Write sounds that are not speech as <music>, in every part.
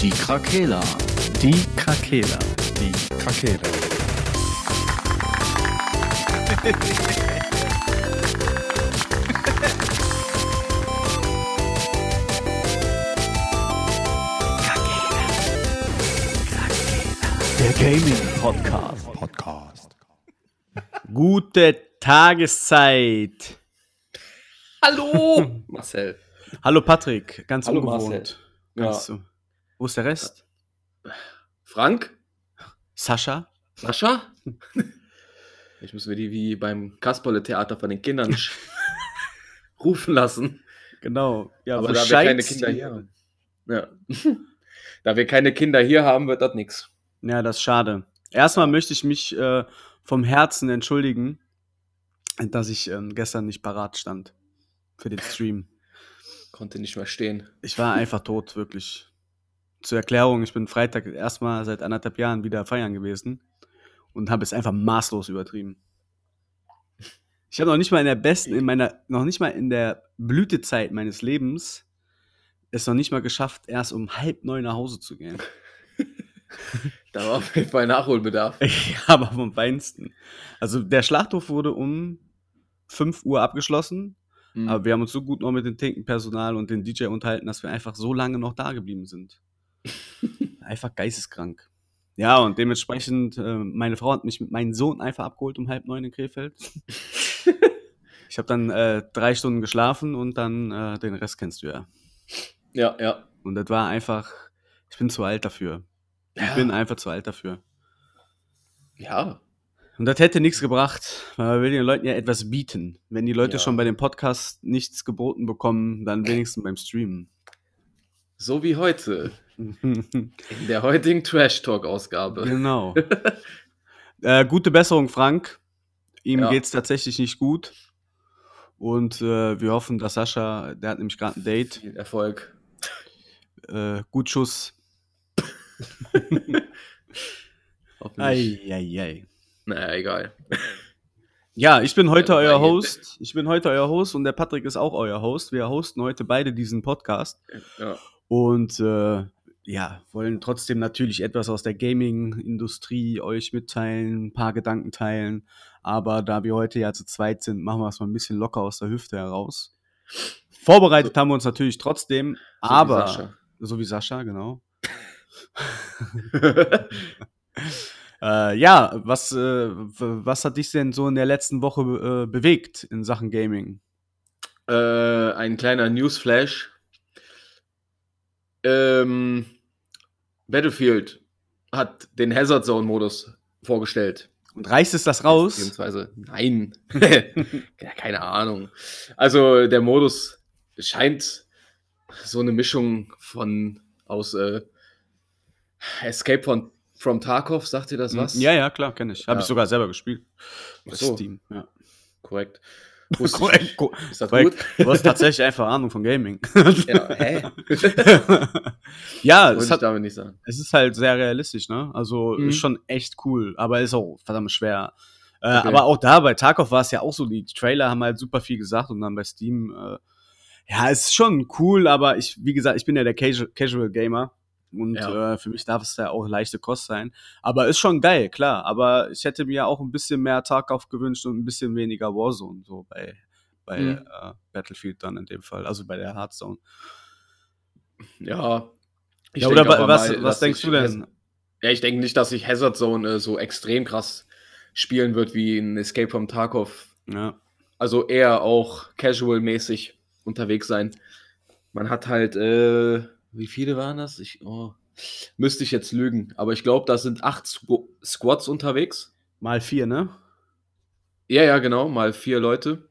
Die Krakela. Die Krakela. Die Krakela. Der Gaming Podcast. Podcast. Gute Tageszeit. Hallo, Marcel. Hallo Patrick, ganz Hallo, ungewohnt. Marcel. Ganz so. Wo ist der Rest? Frank? Sascha? Sascha? <laughs> Ich muss mir die wie beim Kasperle-Theater von den Kindern <laughs> rufen lassen. Genau. Ja, Aber da wir keine Kinder hier haben. Ja. <laughs> Da wir keine Kinder hier haben, wird das nichts. Ja, das ist schade. Erstmal möchte ich mich äh, vom Herzen entschuldigen, dass ich ähm, gestern nicht parat stand für den Stream. Konnte nicht mehr stehen. Ich war einfach tot, wirklich. Zur Erklärung, ich bin Freitag erstmal seit anderthalb Jahren wieder feiern gewesen und habe es einfach maßlos übertrieben. Ich habe noch nicht mal in der besten, in meiner, noch nicht mal in der Blütezeit meines Lebens es noch nicht mal geschafft, erst um halb neun nach Hause zu gehen. <laughs> Da war auf jeden Fall Nachholbedarf. <laughs> Ja, aber vom Feinsten. Also der Schlachthof wurde um 5 Uhr abgeschlossen, Mhm. aber wir haben uns so gut noch mit dem Tinkenpersonal und dem DJ unterhalten, dass wir einfach so lange noch da geblieben sind. Einfach geisteskrank. Ja, und dementsprechend, äh, meine Frau hat mich mit meinem Sohn einfach abgeholt um halb neun in Krefeld. <laughs> ich habe dann äh, drei Stunden geschlafen und dann äh, den Rest kennst du ja. Ja, ja. Und das war einfach, ich bin zu alt dafür. Ich Ja. bin einfach zu alt dafür. Ja. Und das hätte nichts gebracht, weil man will den Leuten ja etwas bieten. Wenn die Leute Ja. schon bei dem Podcast nichts geboten bekommen, dann wenigstens beim Streamen. So wie heute. In der heutigen Trash-Talk-Ausgabe. genau. <laughs> äh, gute Besserung, Frank. Ihm Ja. geht's tatsächlich nicht gut. Und äh, wir hoffen, dass Sascha, der hat nämlich gerade ein Date, Viel Erfolg. äh, gut Schuss. <laughs> Hoffentlich. Eieiei. Naja, egal. Ja, ich bin heute euer Host. Ich bin heute euer Host und der Patrick ist auch euer Host. Wir hosten heute beide diesen Podcast. Ja. Und äh, ja, wollen trotzdem natürlich etwas aus der Gaming-Industrie euch mitteilen, ein paar Gedanken teilen. Aber da wir heute ja zu zweit sind, machen wir es mal ein bisschen locker aus der Hüfte heraus. Vorbereitet haben wir uns natürlich trotzdem, So wie aber Sascha. so wie Sascha, genau. <laughs> Äh, ja, was, äh, was hat dich denn so in der letzten Woche äh, bewegt in Sachen Gaming? äh, ein kleiner Newsflash. Ähm, Battlefield hat den Hazard Zone Modus vorgestellt. Und reißt es das raus? Beziehungsweise, nein. <laughs> ja, keine Ahnung. Also, der Modus scheint so eine Mischung von aus äh, Escape von, from Tarkov, sagt ihr das was? Ja, ja, klar, kenne ich. Habe Ja. ich sogar selber gespielt. Ach so. Steam, ja. Korrekt. Wusste <laughs> ich nicht. Ist das gut? Du hast tatsächlich einfach Ahnung von Gaming. <laughs> Ja, hä? <laughs> ja, es, hat, damit nicht sagen. es ist halt sehr realistisch, ne? Also Mhm. ist schon echt cool, aber ist auch verdammt schwer. Äh, Okay. Aber auch da bei Tarkov war es ja auch so, die Trailer haben halt super viel gesagt und dann bei Steam, äh, ja, es ist schon cool, aber ich, wie gesagt, ich bin ja der Casual, Casual Gamer und Ja. äh, für mich darf es da auch leichte Kost sein. Aber ist schon geil, klar. Aber ich hätte mir auch ein bisschen mehr Tarkov gewünscht und ein bisschen weniger Warzone, so bei, bei Mhm. äh, Battlefield dann in dem Fall, also bei der Hearthstone. Ja. Ich ja, oder was, mal, was denkst du denn? Ja, ich denke nicht, dass sich Hazard Zone äh, so extrem krass spielen wird wie in Escape from Tarkov. Ja. Also eher auch casual-mäßig unterwegs sein. Man hat halt, äh, wie viele waren das? Ich, oh, müsste ich jetzt lügen, aber ich glaube, da sind acht Squ Squads unterwegs. Mal vier, ne? Ja, ja, genau, mal vier Leute.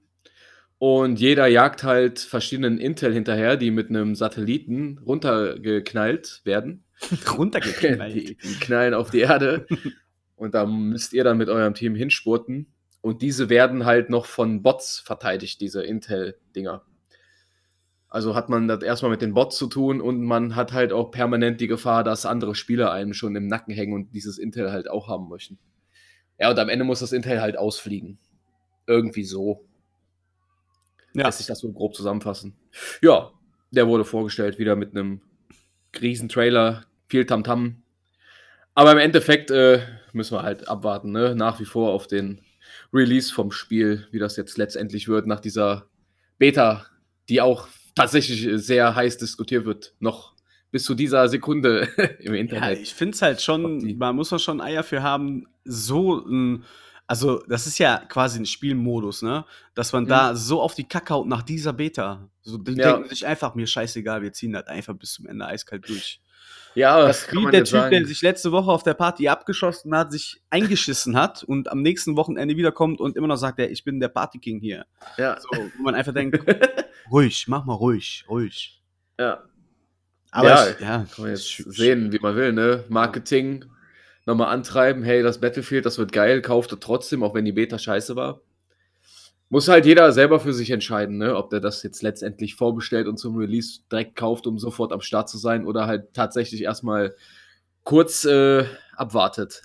Und jeder jagt halt verschiedenen Intel hinterher, die mit einem Satelliten runtergeknallt werden. <laughs> Runtergeknallt. Die, die knallen auf die Erde. <laughs> Und da müsst ihr dann mit eurem Team hinspurten. Und diese werden halt noch von Bots verteidigt, diese Intel-Dinger. Also hat man das erstmal mit den Bots zu tun und man hat halt auch permanent die Gefahr, dass andere Spieler einem schon im Nacken hängen und dieses Intel halt auch haben möchten. Ja, und am Ende muss das Intel halt ausfliegen. Irgendwie so. Ja. Lässt sich das so grob zusammenfassen. Ja, der wurde vorgestellt, wieder mit einem riesen Trailer, viel Tamtam. Aber im Endeffekt äh, müssen wir halt abwarten, ne? nach wie vor auf den Release vom Spiel, wie das jetzt letztendlich wird nach dieser Beta, die auch tatsächlich sehr heiß diskutiert wird, noch bis zu dieser Sekunde <laughs> im Ja, Internet. ich finde es halt schon, man muss da schon Eier für haben, so ein, also das ist ja quasi ein Spielmodus, ne? Dass man da so auf die Kacke haut nach dieser Beta. So, die Mhm. Ja. denken sich einfach, mir scheißegal, wir ziehen das einfach bis zum Ende eiskalt durch. Ja, Das ist wie der Typ, der sich letzte Woche auf der Party abgeschossen hat, sich eingeschissen hat und am nächsten Wochenende wiederkommt und immer noch sagt, ich bin der Partyking hier. ja, So, wo man einfach denkt, <laughs> ruhig, mach mal ruhig, ruhig. ja, Aber Ja, ich, ja, kann man jetzt sehen, wie man will, ne? Marketing nochmal antreiben, hey, das Battlefield, das wird geil, kauft er trotzdem, auch wenn die Beta scheiße war. Muss halt jeder selber für sich entscheiden, ne? ob der das jetzt letztendlich vorbestellt und zum Release direkt kauft, um sofort am Start zu sein oder halt tatsächlich erstmal kurz äh, abwartet.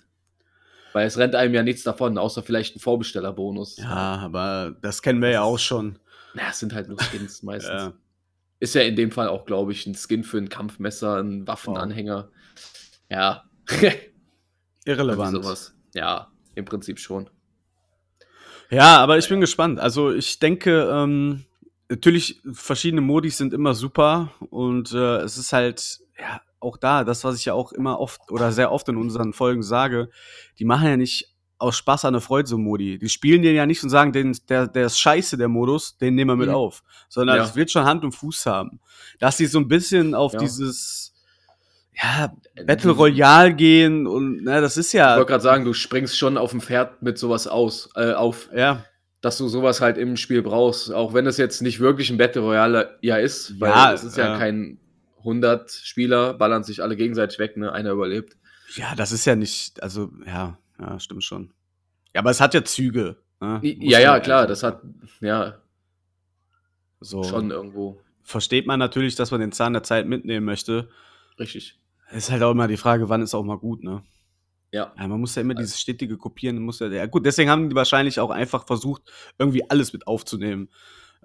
Weil es rennt einem ja nichts davon, außer vielleicht ein Vorbestellerbonus. Ja, aber das kennen wir ja auch schon. Na, es sind halt nur Skins <laughs> meistens. Ja. Ist ja in dem Fall auch, glaube ich, ein Skin für ein Kampfmesser, ein Waffenanhänger. Ja. <laughs> Irrelevant. Ja, im Prinzip schon. Ja, aber ich bin gespannt. Also ich denke, ähm, natürlich, verschiedene Modis sind immer super und äh, es ist halt, ja, auch da, das, was ich ja auch immer oft oder sehr oft in unseren Folgen sage, die machen ja nicht aus Spaß an der Freude so Modi. Die spielen den ja nicht und sagen, den, der, der ist scheiße, der Modus, den nehmen wir mit Mhm. auf. Sondern Ja. es wird schon Hand und Fuß haben. Dass sie so ein bisschen auf Ja. dieses, ja, Battle Royale gehen und, ne, das ist Ich ja, wollte gerade sagen, du springst schon auf dem Pferd mit sowas aus, äh, auf, ja, dass du sowas halt im Spiel brauchst. Auch wenn es jetzt nicht wirklich ein Battle Royale ja ist, weil Ja, es ist ja äh. kein 100 Spieler, ballern sich alle gegenseitig weg, ne? Einer überlebt. Ja, das ist ja nicht, also ja, ja, stimmt schon. Ja, aber es hat ja Züge. Ne? Ja, ja, klar, das hat, ja, so. schon irgendwo Versteht man natürlich, dass man den Zahn der Zeit mitnehmen möchte. richtig. Ist halt auch immer die Frage, wann ist auch mal gut, ne? Ja. Ja, man muss ja immer dieses stetige Kopieren, muss ja, ja gut, deswegen haben die wahrscheinlich auch einfach versucht, irgendwie alles mit aufzunehmen.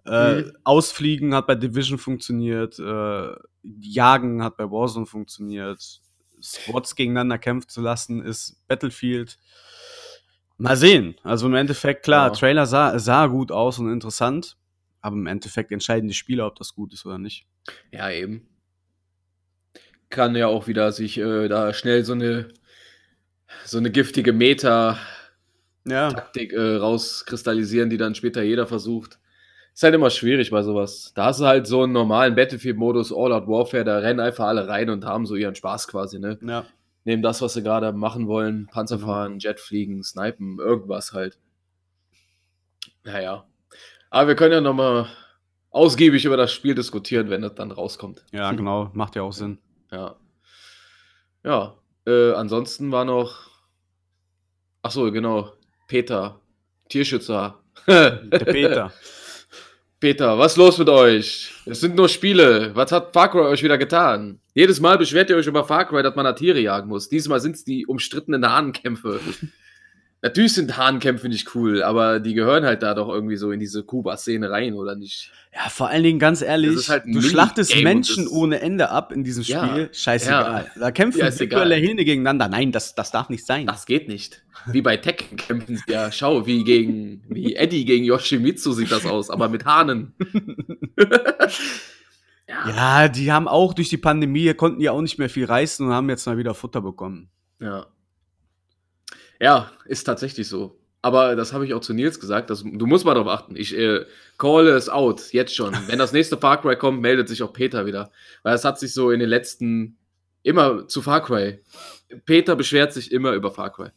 Äh, Mhm. Ausfliegen hat bei Division funktioniert, äh, Jagen hat bei Warzone funktioniert, Squads gegeneinander kämpfen zu lassen, ist Battlefield. Mal sehen. Also im Endeffekt, klar, Ja. Trailer sah, sah gut aus und interessant, aber im Endeffekt entscheiden die Spieler, ob das gut ist oder nicht. Ja, eben. Kann ja auch wieder sich äh, da schnell so eine so eine giftige Meta-Taktik Ja. äh, rauskristallisieren, die dann später jeder versucht. Ist halt immer schwierig bei sowas. Da hast du halt so einen normalen Battlefield-Modus, All-Out Warfare, da rennen einfach alle rein und haben so ihren Spaß quasi, ne? Ja. Nehmen das, was sie gerade machen wollen, Panzer Mhm. fahren, Jet fliegen, snipen, irgendwas halt. Naja. Aber wir können ja nochmal ausgiebig über das Spiel diskutieren, wenn es dann rauskommt. Ja, genau, macht ja auch Sinn. Ja. Ja. Äh, ansonsten war noch. Ach so, genau. Peter. Tierschützer. Der Peter. <laughs> Peter, was ist los mit euch? Es sind nur Spiele. Was hat Far Cry euch wieder getan? Jedes Mal beschwert ihr euch über Far Cry, dass man da Tiere jagen muss. Diesmal sind es die umstrittenen Hahnenkämpfe. Natürlich sind Hahnenkämpfe nicht cool, aber die gehören halt da doch irgendwie so in diese Kuba-Szene rein, oder nicht? Ja, vor allen Dingen ganz ehrlich, halt du schlachtest Menschen ohne Ende ab in diesem Ja, Spiel. Scheißegal. Da kämpfen Ja, virtuelle Hähne gegeneinander. Nein, das, das darf nicht sein. Das geht nicht. Wie bei Tekken kämpfen sie ja. Schau, wie gegen wie Eddie gegen Yoshimitsu sieht das aus, aber mit Hahnen. ja. <laughs> Ja, die haben auch durch die Pandemie, konnten die auch nicht mehr viel reißen und haben jetzt mal wieder Futter bekommen. Ja. Ja, ist tatsächlich so. Aber das habe ich auch zu Nils gesagt. Das, du musst mal darauf achten. Ich äh, call es out, jetzt schon. <laughs> Wenn das nächste Far Cry kommt, meldet sich auch Peter wieder. Weil es hat sich so in den letzten immer zu Far Cry. Peter beschwert sich immer über Far Cry.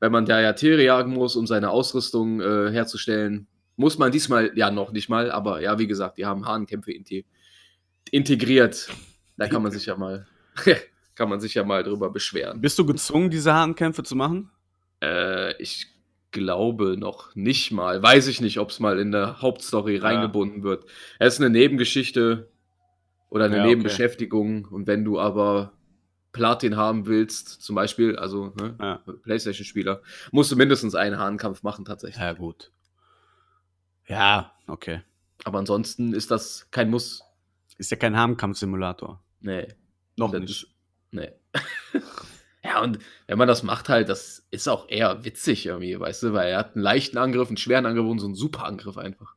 Wenn man da ja Tiere jagen muss, um seine Ausrüstung äh, herzustellen, muss man diesmal ja noch nicht mal. Aber ja, wie gesagt, die haben Hahnkämpfe inte integriert. Da kann man sich ja mal, <laughs> kann man sich ja mal drüber beschweren. Bist du gezwungen, diese Hahnkämpfe zu machen? Äh, ich glaube noch nicht mal. Weiß ich nicht, ob es mal in der Hauptstory Ja. reingebunden wird. Es ist eine Nebengeschichte oder eine Ja, okay. Nebenbeschäftigung. Und wenn du aber Platin haben willst, zum Beispiel, also ne, Ja. Playstation-Spieler, musst du mindestens einen Hahnkampf machen tatsächlich. Ja, gut. Ja, okay. Aber ansonsten ist das kein Muss. Ist ja kein Hahnkampf-Simulator. Nee. Noch nicht. Ist- Nee. <laughs> ja, und wenn man das macht halt, das ist auch eher witzig irgendwie, weißt du, weil er hat einen leichten Angriff, einen schweren Angriff und so einen super Angriff einfach.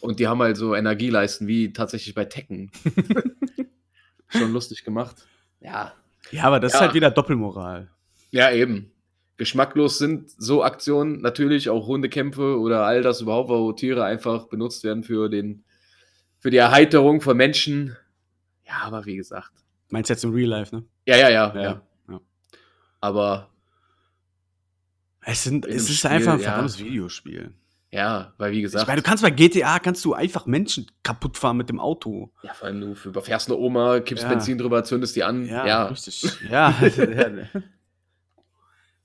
Und die haben halt so Energieleisten wie tatsächlich bei Tekken. <laughs> Schon lustig gemacht. Ja. Ja, aber das ist Ja. halt wieder Doppelmoral. Ja, eben. Geschmacklos sind so Aktionen natürlich auch Hundekämpfe oder all das überhaupt, wo Tiere einfach benutzt werden für den für die Erheiterung von Menschen. Ja, aber wie gesagt. Meinst du jetzt im Real Life, ne? Ja, ja, ja, Ja, ja. ja. Aber Es, sind, In es ist Spiel, einfach ein ja. verdammtes Videospiel. ja, weil wie Ich gesagt, meine, du kannst bei GTA kannst du einfach Menschen kaputt fahren mit dem Auto. ja, vor allem du überfährst eine Oma, kippst Ja. Benzin drüber, zündest die an. Ja, richtig. Ja. <laughs> ja.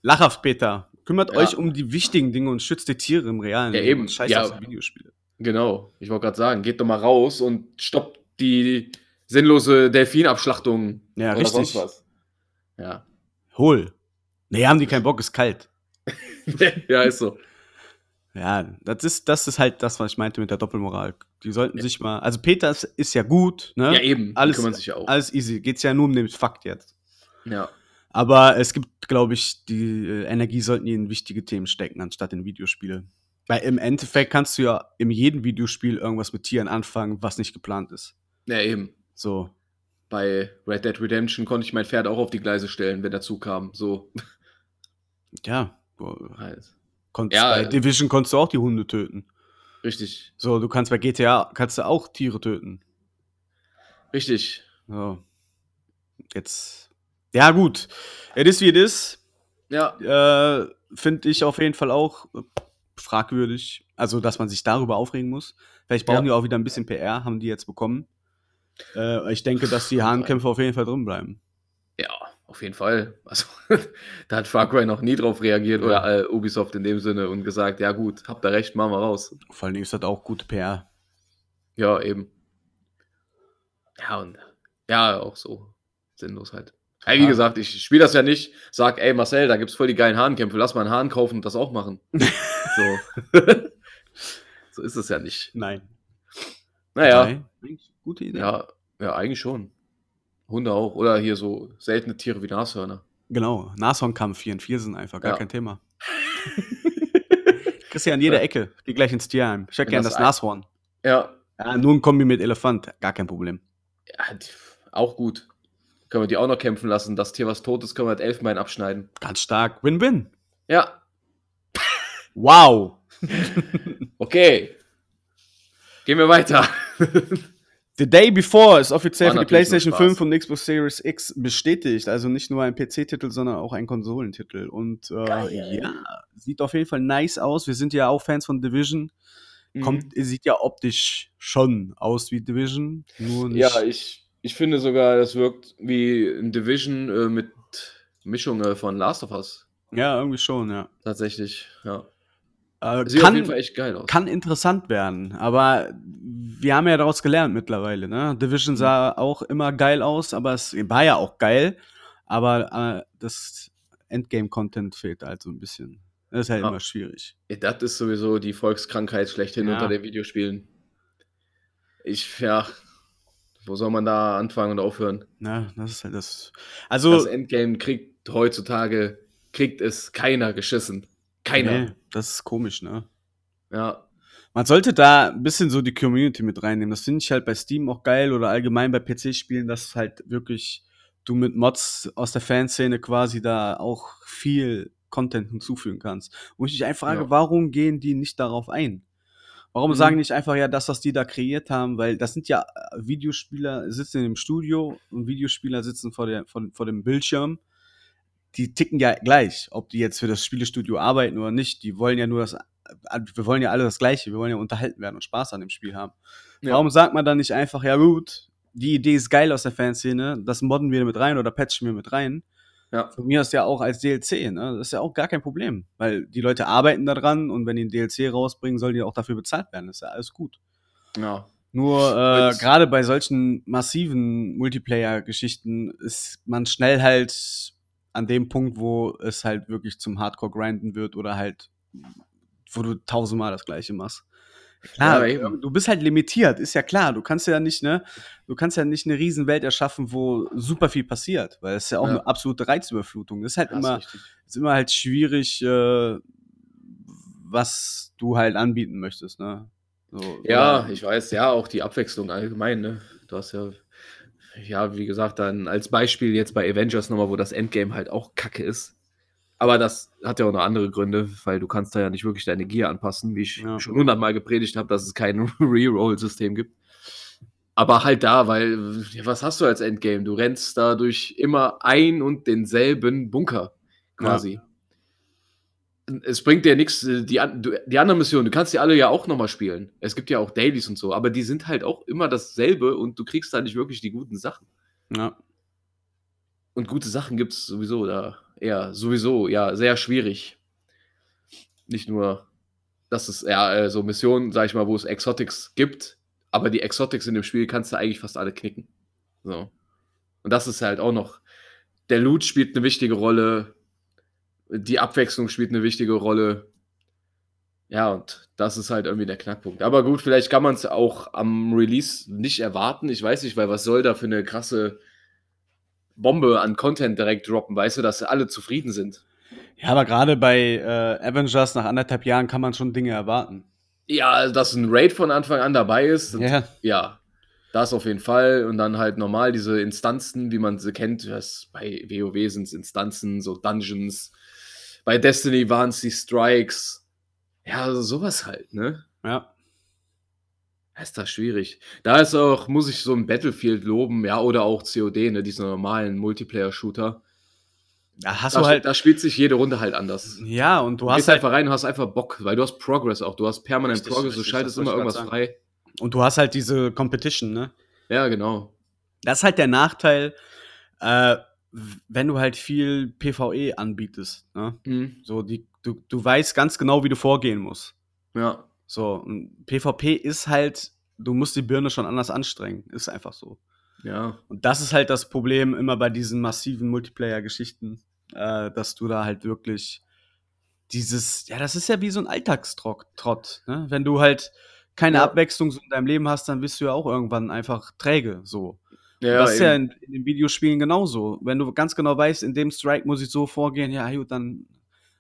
Lachhaft, Peter. Kümmert Ja. euch um die wichtigen Dinge und schützt die Tiere im realen Ja, Leben eben. und scheiß Ja. auf Videospiele. genau. Ich wollte gerade sagen, geht doch mal raus und stoppt die sinnlose Delfinabschlachtung. Ja, oder richtig. sonst was. Ja. Hol. Nee, haben die keinen Bock, ist kalt. <laughs> ja, ist so. Ja, das ist, das ist halt das, was ich meinte mit der Doppelmoral. Die sollten sich mal. Also Peter ist, ist ja gut, ne? Ja, eben. Alles, kümmern sich ja auch. alles easy. Geht's ja nur um den Fakt jetzt. Ja. Aber es gibt, glaube ich, die äh, Energie sollten die in wichtige Themen stecken, anstatt in Videospiele. Weil im Endeffekt kannst du ja in jedem Videospiel irgendwas mit Tieren anfangen, was nicht geplant ist. Ja, eben. So. Bei Red Dead Redemption konnte ich mein Pferd auch auf die Gleise stellen, wenn der Zug kam. So. Ja. Halt. Konntest Ja, bei äh, Division konntest du auch die Hunde töten. Richtig. So, du kannst bei GTA kannst du auch Tiere töten. Richtig. So. Jetzt. Ja, gut. Es ist wie es ist. Ja. Äh, Finde ich auf jeden Fall auch fragwürdig. Also, dass man sich darüber aufregen muss. Vielleicht brauchen Ja. die auch wieder ein bisschen PR, haben die jetzt bekommen. Äh, ich denke, dass die Hahnkämpfe auf jeden Fall drin bleiben. Ja, auf jeden Fall. Also, <laughs> da hat Far Cry noch nie drauf reagiert oder äh, Ubisoft in dem Sinne und gesagt, ja gut, habt ihr recht, machen wir raus. Vor allen Dingen ist das auch gute PR. Ja, eben. Ja, und ja, auch so sinnlos halt. Hey, wie Ja. gesagt, ich spiele das ja nicht. Sag, ey Marcel, da gibt's voll die geilen Hahnkämpfe, lass mal einen Hahn kaufen und das auch machen. <laughs> so. <laughs> so ist es ja nicht. Nein. Naja, Nein. Gute Idee. ja, ja, eigentlich schon. Hunde auch. Oder hier so seltene Tiere wie Nashörner. Genau. Nashornkampf 4 und 4 sind einfach gar Ja. kein Thema. <laughs> Kriegst ja an jeder Ja. Ecke. Geh gleich ins Tierheim. Wenn gerne das das Nashorn. Ja, Ja, nur ein Kombi mit Elefant. Gar kein Problem. ja auch gut. Können wir die auch noch kämpfen lassen. Das Tier, was tot ist, können wir mit Elfenbein abschneiden. Ganz stark. Win-win. Ja, Wow. <laughs> okay. Gehen wir weiter. <laughs> The Day Before ist offiziell War für die PlayStation Spaß. 5 und Xbox Series X bestätigt. Also nicht nur ein PC-Titel, sondern auch ein Konsolentitel. Und äh, Geil. ja, sieht auf jeden Fall nice aus. Wir sind ja auch Fans von Division. Mhm. Kommt, sieht ja optisch schon aus wie Division. Nur nicht. Ja, ich, ich finde sogar, das wirkt wie ein Division äh, mit Mischung äh, von Last of Us. ja irgendwie schon, ja. Tatsächlich, ja. Äh, Sieht auf jeden kann, Fall echt geil aus. kann interessant werden, aber wir haben ja daraus gelernt mittlerweile. Ne? Division sah auch immer geil aus, aber es war ja auch geil, aber äh, das Endgame-Content fehlt halt so ein bisschen. Das ist halt Ja. immer schwierig. Das ist sowieso die Volkskrankheit schlechthin Ja. unter den Videospielen. Ich, ja, wo soll man da anfangen und aufhören? Ne? Das ist halt das. Also, das Endgame kriegt heutzutage, kriegt es keiner geschissen. Keiner. nee, das ist komisch, ne? Ja, Man sollte da ein bisschen so die Community mit reinnehmen. Das finde ich halt bei Steam auch geil oder allgemein bei PC-Spielen, dass halt wirklich du mit Mods aus der Fanszene quasi da auch viel Content hinzufügen kannst. Wo ich mich einfach frage, Ja. warum gehen die nicht darauf ein? Warum Mhm. sagen nicht einfach ja das, was die da kreiert haben? Weil das sind ja äh, Videospieler, sitzen im Studio und Videospieler sitzen vor, der, vor, vor dem Bildschirm. Die ticken ja gleich, ob die jetzt für das Spielestudio arbeiten oder nicht. Die wollen ja nur das, äh, wir wollen ja alle das Gleiche. Wir wollen ja unterhalten werden und Spaß an dem Spiel haben. Ja. Warum sagt man dann nicht einfach, ja gut, die Idee ist geil aus der Fanszene, das modden wir mit rein oder patchen wir mit rein? ja, Von mir aus ja auch als DLC, ne? Das ist ja auch gar kein Problem. Weil die Leute arbeiten daran und wenn die ein DLC rausbringen, sollen die auch dafür bezahlt werden. Das ist ja alles gut. ja. Nur äh, gerade bei solchen massiven Multiplayer-Geschichten ist man schnell halt an dem Punkt, wo es halt wirklich zum Hardcore-Grinden wird oder halt, wo du tausendmal das Gleiche machst. Klar, Ja, du bist halt limitiert, ist ja klar. Du kannst ja nicht, ne, du kannst ja nicht eine Riesenwelt erschaffen, wo super viel passiert, weil es ist ja auch Ja. eine absolute Reizüberflutung. Das ist halt Das ist immer, richtig. ist immer halt schwierig, äh, was du halt anbieten möchtest, ne? So, Ja, oder- ich weiß, ja, auch die Abwechslung allgemein, ne? Du hast ja, ja, wie gesagt, dann als Beispiel jetzt bei Avengers nochmal, wo das Endgame halt auch kacke ist. Aber das hat ja auch noch andere Gründe, weil du kannst da ja nicht wirklich deine Gier anpassen, wie ich Ja. schon hundertmal gepredigt habe, dass es kein <laughs> Reroll-System gibt. Aber halt da, weil, ja, was hast du als Endgame? Du rennst da durch immer ein und denselben Bunker, quasi. Es bringt dir nichts, äh, die, die anderen Missionen, du kannst die alle ja auch nochmal spielen. Es gibt ja auch Dailies und so, aber die sind halt auch immer dasselbe und du kriegst da nicht wirklich die guten Sachen. ja. Und gute Sachen gibt es sowieso da. Ja, sowieso, ja, sehr schwierig. Nicht nur, dass es ja äh, so Missionen, sag ich mal, wo es Exotics gibt, aber die Exotics in dem Spiel kannst du eigentlich fast alle knicken. So. Und das ist halt auch noch. Der Loot spielt eine wichtige Rolle, die Abwechslung spielt eine wichtige Rolle. Ja, und das ist halt irgendwie der Knackpunkt. Aber gut, vielleicht kann man es auch am Release nicht erwarten. Ich weiß nicht, weil was soll da für eine krasse Bombe an Content direkt droppen, weißt du, dass alle zufrieden sind. Ja, aber gerade bei äh, Avengers nach anderthalb Jahren kann man schon Dinge erwarten. Ja, dass ein Raid von Anfang an dabei ist, Ja. ja, das auf jeden Fall. Und dann halt normal diese Instanzen, wie man sie kennt. Das, bei WoW sind es Instanzen, so Dungeons. Bei Destiny waren es die Strikes. Ja, also sowas halt, ne? Ja. ist das schwierig. Da ist auch, muss ich so ein Battlefield loben, ja, oder auch COD, ne, diese normalen Multiplayer-Shooter. Da hast Da, du halt. da spielt sich jede Runde halt anders. Ja, und du Du hast gehst halt. einfach rein und hast einfach Bock, weil du hast Progress auch. Du hast permanent Richtig, Progress, du richtig, schaltest das wollte immer irgendwas grad frei. Und du hast halt diese Competition, ne? Ja, genau. Das ist halt der Nachteil, äh, wenn du halt viel PvE anbietest. Ne? Mhm. So, die, du, du weißt ganz genau, wie du vorgehen musst. Ja. So, und PvP ist halt, du musst die Birne schon anders anstrengen. Ist einfach so. Ja. Und das ist halt das Problem immer bei diesen massiven Multiplayer-Geschichten, äh, dass du da halt wirklich dieses, ja, das ist ja wie so ein Alltagstrott, Trott, ne? Wenn du halt keine Ja. Abwechslung so in deinem Leben hast, dann bist du ja auch irgendwann einfach träge, so. Ja, das ist ja eben. in, in den Videospielen genauso. Wenn du ganz genau weißt, in dem Strike muss ich so vorgehen, ja, gut, dann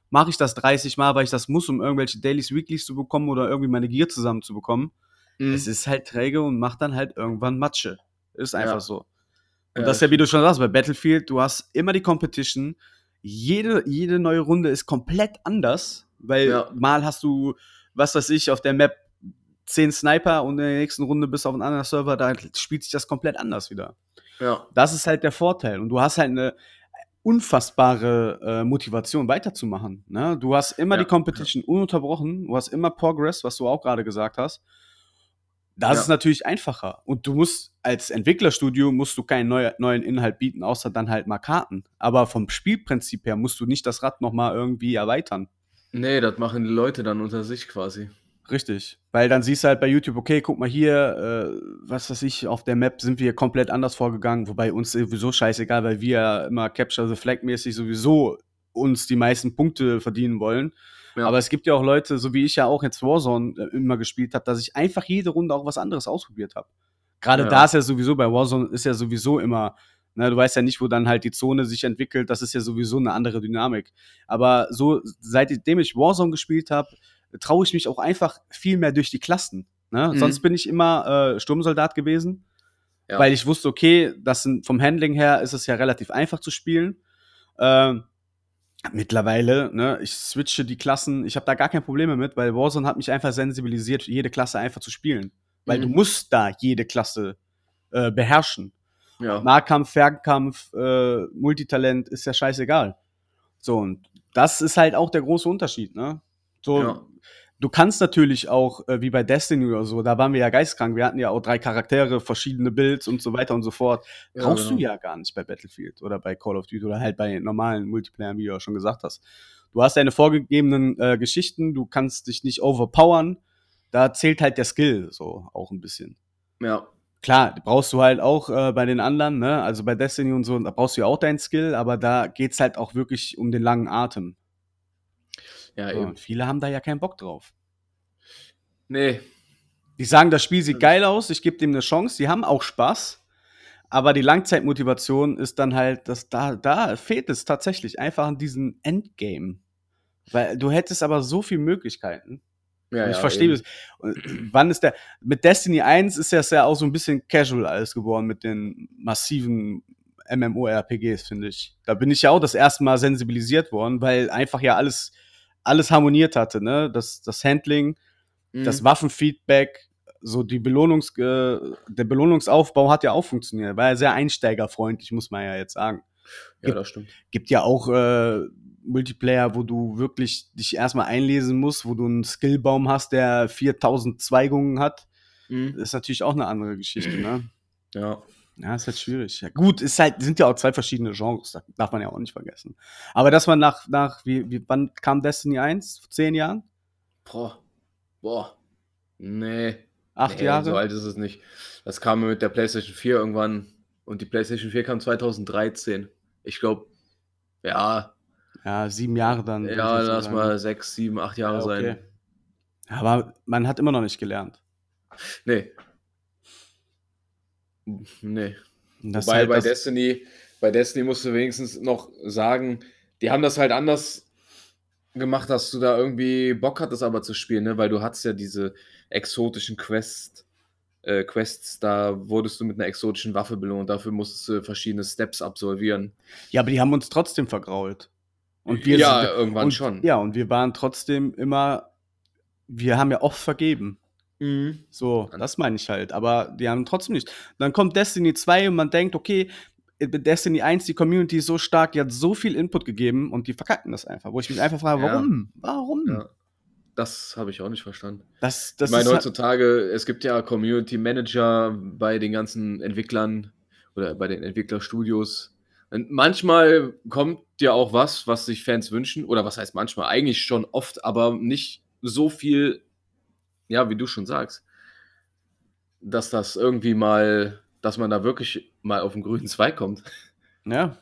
mache ich das 30 Mal, weil ich das muss, um irgendwelche Dailies, Weeklies zu bekommen oder irgendwie meine Gear zusammenzubekommen. Mhm. Es ist halt träge und macht dann halt irgendwann Matsche. Ist einfach Ja. so. Und Ja, das ist ja, wie du schon sagst, bei Battlefield, du hast immer die Competition. Jede, jede neue Runde ist komplett anders, weil Ja. mal hast du, was weiß ich, auf der Map zehn Sniper und in der nächsten Runde bist du auf einem anderen Server, da spielt sich das komplett anders wieder. Ja. Das ist halt der Vorteil. Und du hast halt eine unfassbare äh, Motivation weiterzumachen. Ne? Du hast immer Ja. die Competition ununterbrochen, du hast immer Progress, was du auch gerade gesagt hast. Das Ja. ist natürlich einfacher. Und du musst als Entwicklerstudio musst du keinen neu, neuen Inhalt bieten, außer dann halt mal Karten. Aber vom Spielprinzip her musst du nicht das Rad noch mal irgendwie erweitern. Nee, das machen die Leute dann unter sich quasi. Richtig. Weil dann siehst du halt bei YouTube, okay, guck mal hier, äh, was weiß ich, auf der Map sind wir komplett anders vorgegangen, wobei uns sowieso scheißegal, weil wir ja immer Capture the Flag mäßig sowieso uns die meisten Punkte verdienen wollen. Ja. Aber es gibt ja auch Leute, so wie ich ja auch jetzt Warzone äh, immer gespielt habe, dass ich einfach jede Runde auch was anderes ausprobiert habe. Gerade Ja. da ist ja sowieso, bei Warzone ist ja sowieso immer, ne, du weißt ja nicht, wo dann halt die Zone sich entwickelt, das ist ja sowieso eine andere Dynamik. Aber so, seitdem ich Warzone gespielt habe, traue ich mich auch einfach viel mehr durch die Klassen. Ne? Mhm. Sonst bin ich immer äh, Sturmsoldat gewesen, Ja. weil ich wusste, okay, das sind, vom Handling her ist es ja relativ einfach zu spielen. Ähm, mittlerweile, ne, ich switche die Klassen, ich habe da gar kein Problem mit, weil Warzone hat mich einfach sensibilisiert, jede Klasse einfach zu spielen. Weil Mhm. du musst da jede Klasse äh, beherrschen. Ja. Nahkampf, Fernkampf, äh, Multitalent ist ja scheißegal. So, und das ist halt auch der große Unterschied, ne? So, Ja. Du kannst natürlich auch, äh, wie bei Destiny oder so, da waren wir ja geistkrank, wir hatten ja auch drei Charaktere, verschiedene Builds und so weiter und so fort. Ja, Brauchst du genau. ja gar nicht bei Battlefield oder bei Call of Duty oder halt bei normalen Multiplayer, wie du ja schon gesagt hast. Du hast deine vorgegebenen äh, Geschichten, du kannst dich nicht overpowern. Da zählt halt der Skill so auch ein bisschen Ja. klar, brauchst du halt auch äh, bei den anderen, ne? Also bei Destiny und so, da brauchst du ja auch deinen Skill, aber da geht's halt auch wirklich um den langen Atem. So, eben. und viele haben da ja keinen Bock drauf. Nee, Die sagen, das Spiel sieht geil aus, ich gebe dem eine Chance, die haben auch Spaß. Aber die Langzeitmotivation ist dann halt, dass da, da fehlt es tatsächlich einfach an diesem Endgame. Weil du hättest aber so viele Möglichkeiten. Ja, ich ja, verstehe eben. das. Und Wann ist der. Mit Destiny 1 ist das ja auch so ein bisschen casual alles geworden mit den massiven MMORPGs, finde ich. Da bin ich ja auch das erste Mal sensibilisiert worden, weil einfach ja alles, alles harmoniert hatte, ne? Das, das Handling, Mhm. das Waffenfeedback, so die Belohnungs, äh, der Belohnungsaufbau hat ja auch funktioniert. War ja sehr einsteigerfreundlich, muss man ja jetzt sagen. ja, das stimmt. Gibt ja auch äh, Multiplayer, wo du wirklich dich erstmal einlesen musst, wo du einen Skillbaum hast, der 4000 Zweigungen hat. Mhm. Das ist natürlich auch eine andere Geschichte, ne? Ja. Ja, ist halt schwierig. Ja, gut, ist halt, sind ja auch zwei verschiedene Genres, das darf man ja auch nicht vergessen. Aber dass man nach, nach wie, wie, wann kam Destiny 1? Vor zehn Jahren? Boah. Boah. Nee. Acht nee, Jahre? So alt ist es nicht. Das kam mit der PlayStation 4 irgendwann. Und die PlayStation 4 kam 2013. Ich glaube, ja, Ja, sieben Jahre dann. ja, lass sagen. mal sechs, sieben, acht Jahre Ja, okay. sein. Aber man hat immer noch nicht gelernt. Nee. Nee. Das Wobei halt bei Destiny, bei Destiny musst du wenigstens noch sagen, die haben das halt anders gemacht, dass du da irgendwie Bock hattest, aber zu spielen, ne? Weil du hattest ja diese exotischen Quest, äh, Quests, da wurdest du mit einer exotischen Waffe belohnt. Dafür musstest du verschiedene Steps absolvieren. Ja, aber die haben uns trotzdem vergrault. Und wir ja, sind, irgendwann und, schon. Ja, und wir waren trotzdem immer, wir haben ja oft vergeben. Mhm. So, das meine ich halt. Aber die haben trotzdem nicht. Dann kommt Destiny 2 und man denkt, okay, mit Destiny 1, die Community ist so stark, die hat so viel Input gegeben und die verkacken das einfach. Wo ich mich einfach frage, Ja. warum? Warum? Ja. Das habe ich auch nicht verstanden. Das, das ich meine, halt- heutzutage, es gibt ja Community Manager bei den ganzen Entwicklern oder bei den Entwicklerstudios. Und manchmal kommt ja auch was, was sich Fans wünschen. Oder was heißt manchmal? Eigentlich schon oft, aber nicht so viel, ja, wie du schon sagst, dass das irgendwie mal, dass man da wirklich mal auf den grünen Zweig kommt. ja.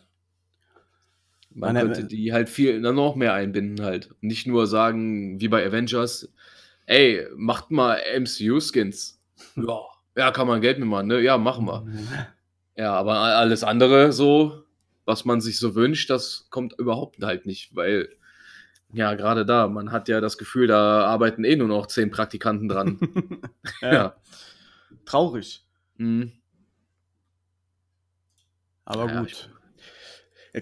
Man Man- könnte die halt viel dann noch mehr einbinden halt. Nicht nur sagen, wie bei Avengers, ey, macht mal MCU-Skins. <laughs> Ja, ja, kann man Geld mit machen, ne? Ja, machen wir. <laughs> Ja, aber alles andere so, was man sich so wünscht, das kommt überhaupt halt nicht, weil, ja, gerade da, man hat ja das Gefühl, da arbeiten eh nur noch zehn Praktikanten dran. <laughs> ja. ja. Traurig. Mhm. Aber Ja, gut.